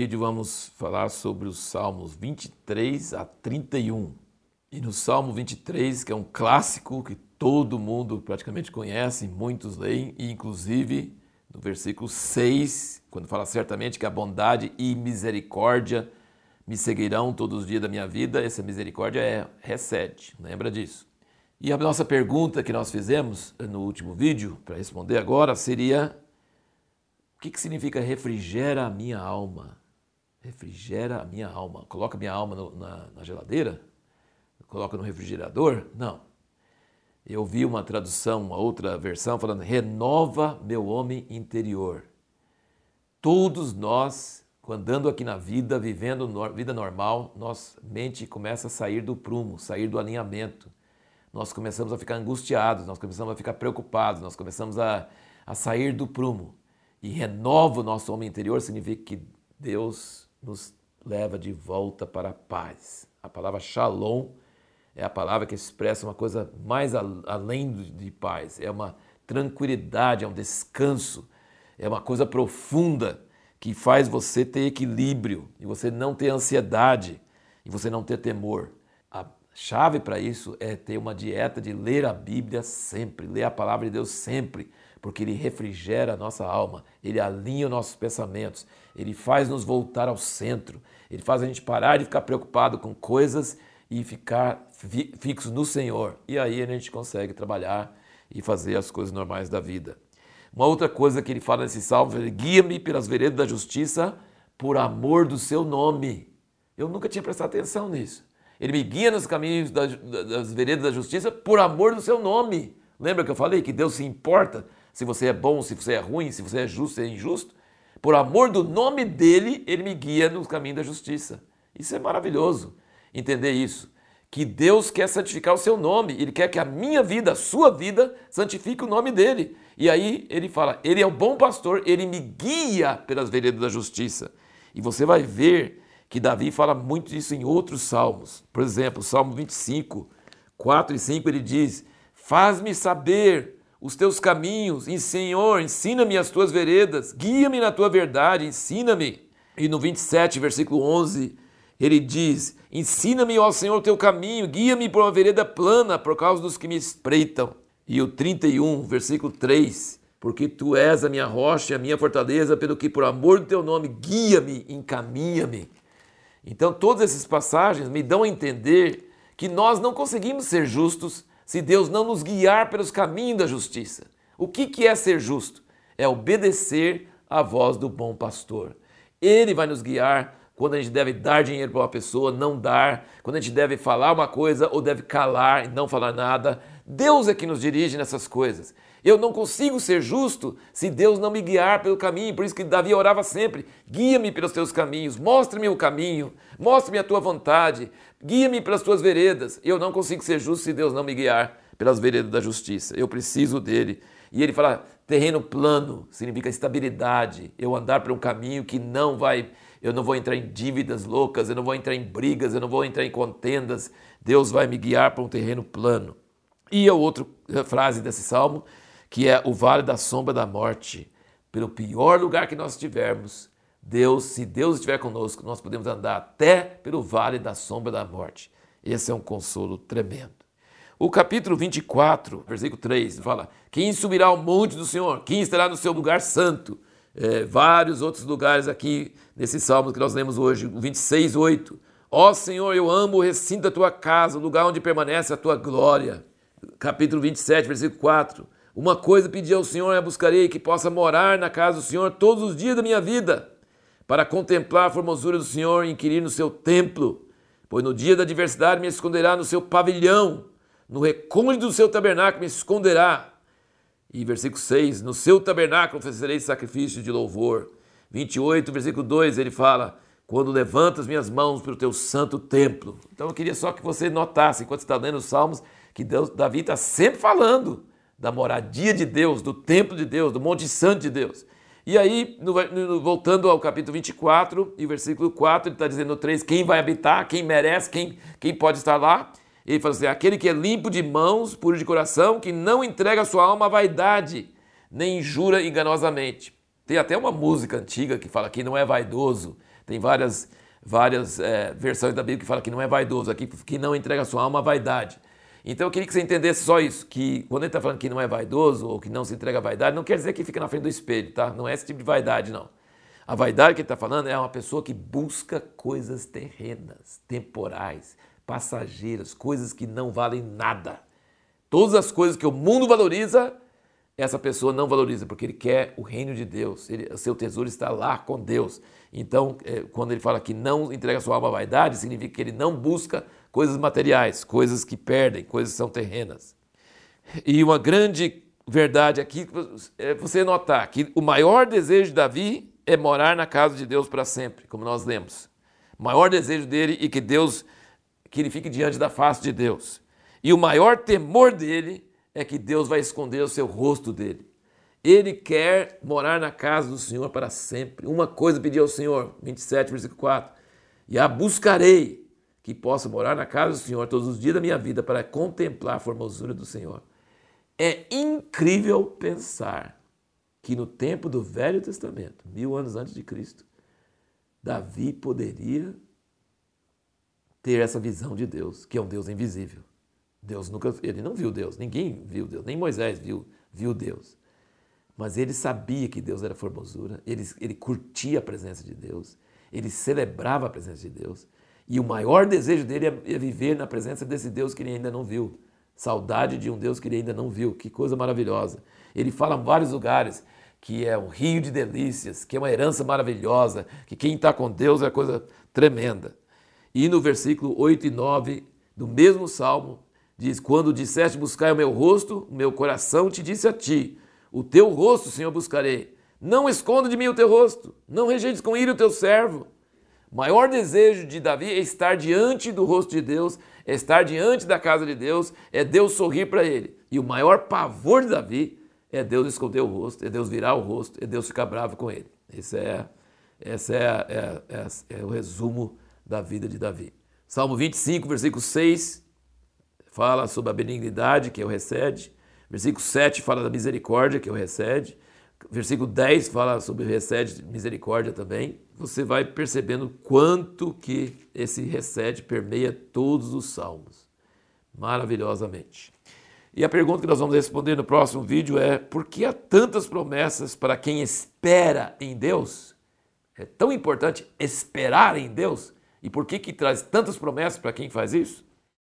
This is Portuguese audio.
vídeo vamos falar sobre os Salmos 23 a 31. E no Salmo 23, que é um clássico que todo mundo praticamente conhece, muitos leem, e inclusive no versículo 6, quando fala certamente que a bondade e misericórdia me seguirão todos os dias da minha vida, essa misericórdia é recede, lembra disso. E a nossa pergunta que nós fizemos no último vídeo, para responder agora, seria: o que, que significa refrigera a minha alma? Refrigera a minha alma. Coloca minha alma no, na, na geladeira? Coloca no refrigerador? Não. Eu vi uma tradução, uma outra versão, falando: renova meu homem interior. Todos nós, andando aqui na vida, vivendo vida normal, nossa mente começa a sair do prumo, sair do alinhamento. Nós começamos a ficar angustiados, nós começamos a ficar preocupados, nós começamos a, a sair do prumo e renova o nosso homem interior, significa que Deus nos leva de volta para a paz. A palavra shalom é a palavra que expressa uma coisa mais além de paz, é uma tranquilidade, é um descanso, é uma coisa profunda que faz você ter equilíbrio e você não ter ansiedade e você não ter temor. A chave para isso é ter uma dieta de ler a Bíblia sempre, ler a palavra de Deus sempre, porque ele refrigera a nossa alma, ele alinha os nossos pensamentos, ele faz nos voltar ao centro, ele faz a gente parar de ficar preocupado com coisas e ficar fixo no Senhor. E aí a gente consegue trabalhar e fazer as coisas normais da vida. Uma outra coisa que ele fala nesse salmo é: guia-me pelas veredas da justiça por amor do seu nome. Eu nunca tinha prestado atenção nisso. Ele me guia nos caminhos das veredas da justiça por amor do seu nome. Lembra que eu falei que Deus se importa se você é bom, se você é ruim, se você é justo, se é injusto. Por amor do nome dele, ele me guia no caminho da justiça. Isso é maravilhoso, entender isso. Que Deus quer santificar o seu nome, ele quer que a minha vida, a sua vida, santifique o nome dele. E aí ele fala: Ele é o bom pastor, ele me guia pelas veredas da justiça. E você vai ver que Davi fala muito disso em outros salmos. Por exemplo, Salmo 25, 4 e 5, ele diz: Faz-me saber os teus caminhos, e Senhor, ensina-me as tuas veredas, guia-me na tua verdade, ensina-me. E no 27, versículo 11, ele diz: Ensina-me, ó Senhor, o teu caminho, guia-me por uma vereda plana por causa dos que me espreitam. E o 31, versículo 3, porque tu és a minha rocha, a minha fortaleza, pelo que por amor do teu nome guia-me, encaminha-me. Então, todas essas passagens me dão a entender que nós não conseguimos ser justos se Deus não nos guiar pelos caminhos da justiça. O que, que é ser justo? É obedecer à voz do bom pastor. Ele vai nos guiar quando a gente deve dar dinheiro para uma pessoa, não dar, quando a gente deve falar uma coisa ou deve calar e não falar nada. Deus é que nos dirige nessas coisas. Eu não consigo ser justo se Deus não me guiar pelo caminho. Por isso que Davi orava sempre: guia-me pelos teus caminhos, mostre-me o caminho, mostre-me a tua vontade, Guia-me pelas tuas veredas. Eu não consigo ser justo se Deus não me guiar pelas veredas da justiça. Eu preciso dele. E ele fala: terreno plano significa estabilidade. Eu andar por um caminho que não vai. Eu não vou entrar em dívidas loucas, eu não vou entrar em brigas, eu não vou entrar em contendas. Deus vai me guiar para um terreno plano. E a outra frase desse salmo, que é o vale da sombra da morte. Pelo pior lugar que nós estivermos, Deus, se Deus estiver conosco, nós podemos andar até pelo vale da sombra da morte. Esse é um consolo tremendo. O capítulo 24, versículo 3, fala: Quem subirá ao monte do Senhor? Quem estará no seu lugar santo? É, vários outros lugares aqui nesse salmo que nós lemos hoje, o 26, 8. Ó Senhor, eu amo o recinto da tua casa, o lugar onde permanece a tua glória. Capítulo 27, versículo 4. Uma coisa pedi ao Senhor a buscarei, que possa morar na casa do Senhor todos os dias da minha vida para contemplar a formosura do Senhor e inquirir no seu templo. Pois no dia da adversidade me esconderá no seu pavilhão, no recôndito do seu tabernáculo me esconderá. E versículo 6, no seu tabernáculo oferecerei sacrifício de louvor. 28, versículo 2, ele fala, quando levantas minhas mãos para o teu santo templo. Então eu queria só que você notasse, enquanto está lendo os Salmos, que Deus, Davi está sempre falando da moradia de Deus, do templo de Deus, do Monte Santo de Deus. E aí, no, no, voltando ao capítulo 24 e versículo 4, ele está dizendo no 3 quem vai habitar, quem merece, quem, quem pode estar lá. Ele fala assim: aquele que é limpo de mãos, puro de coração, que não entrega sua alma à vaidade, nem jura enganosamente. Tem até uma música antiga que fala que não é vaidoso. Tem várias, várias é, versões da Bíblia que fala que não é vaidoso, aqui que não entrega sua alma à vaidade. Então eu queria que você entendesse só isso, que quando ele está falando que não é vaidoso ou que não se entrega à vaidade, não quer dizer que fica na frente do espelho, tá? Não é esse tipo de vaidade, não. A vaidade que ele está falando é uma pessoa que busca coisas terrenas, temporais, passageiras, coisas que não valem nada. Todas as coisas que o mundo valoriza, essa pessoa não valoriza, porque ele quer o reino de Deus, ele, seu tesouro está lá com Deus. Então, é, quando ele fala que não entrega sua alma à vaidade, significa que ele não busca coisas materiais, coisas que perdem, coisas que são terrenas. E uma grande verdade aqui é você notar que o maior desejo de Davi é morar na casa de Deus para sempre, como nós lemos. O maior desejo dele e que Deus que ele fique diante da face de Deus. E o maior temor dele é que Deus vai esconder o seu rosto dele. Ele quer morar na casa do Senhor para sempre. Uma coisa pedi ao Senhor, 27, versículo 4. E a buscarei, que possa morar na casa do Senhor todos os dias da minha vida para contemplar a formosura do Senhor. É incrível pensar que no tempo do Velho Testamento, mil anos antes de Cristo, Davi poderia ter essa visão de Deus, que é um Deus invisível. Deus nunca, ele não viu Deus, ninguém viu Deus, nem Moisés viu, viu Deus. Mas ele sabia que Deus era formosura, ele, ele curtia a presença de Deus, ele celebrava a presença de Deus. E o maior desejo dele é, é viver na presença desse Deus que ele ainda não viu. Saudade de um Deus que ele ainda não viu. Que coisa maravilhosa. Ele fala em vários lugares que é um rio de delícias, que é uma herança maravilhosa, que quem está com Deus é coisa tremenda. E no versículo 8 e 9 do mesmo salmo, diz: Quando disseste buscar o meu rosto, o meu coração te disse a ti: O teu rosto, Senhor, buscarei. Não esconda de mim o teu rosto, não rejeites com ira o teu servo. O maior desejo de Davi é estar diante do rosto de Deus, é estar diante da casa de Deus, é Deus sorrir para ele. E o maior pavor de Davi é Deus esconder o rosto, é Deus virar o rosto, é Deus ficar bravo com ele. Esse é, esse é, é, é, é o resumo da vida de Davi. Salmo 25, versículo 6, fala sobre a benignidade que o recede. Versículo 7 fala da misericórdia que o recede. Versículo 10 fala sobre recede misericórdia também. Você vai percebendo quanto que esse recede permeia todos os salmos. Maravilhosamente. E a pergunta que nós vamos responder no próximo vídeo é: por que há tantas promessas para quem espera em Deus? É tão importante esperar em Deus? E por que, que traz tantas promessas para quem faz isso?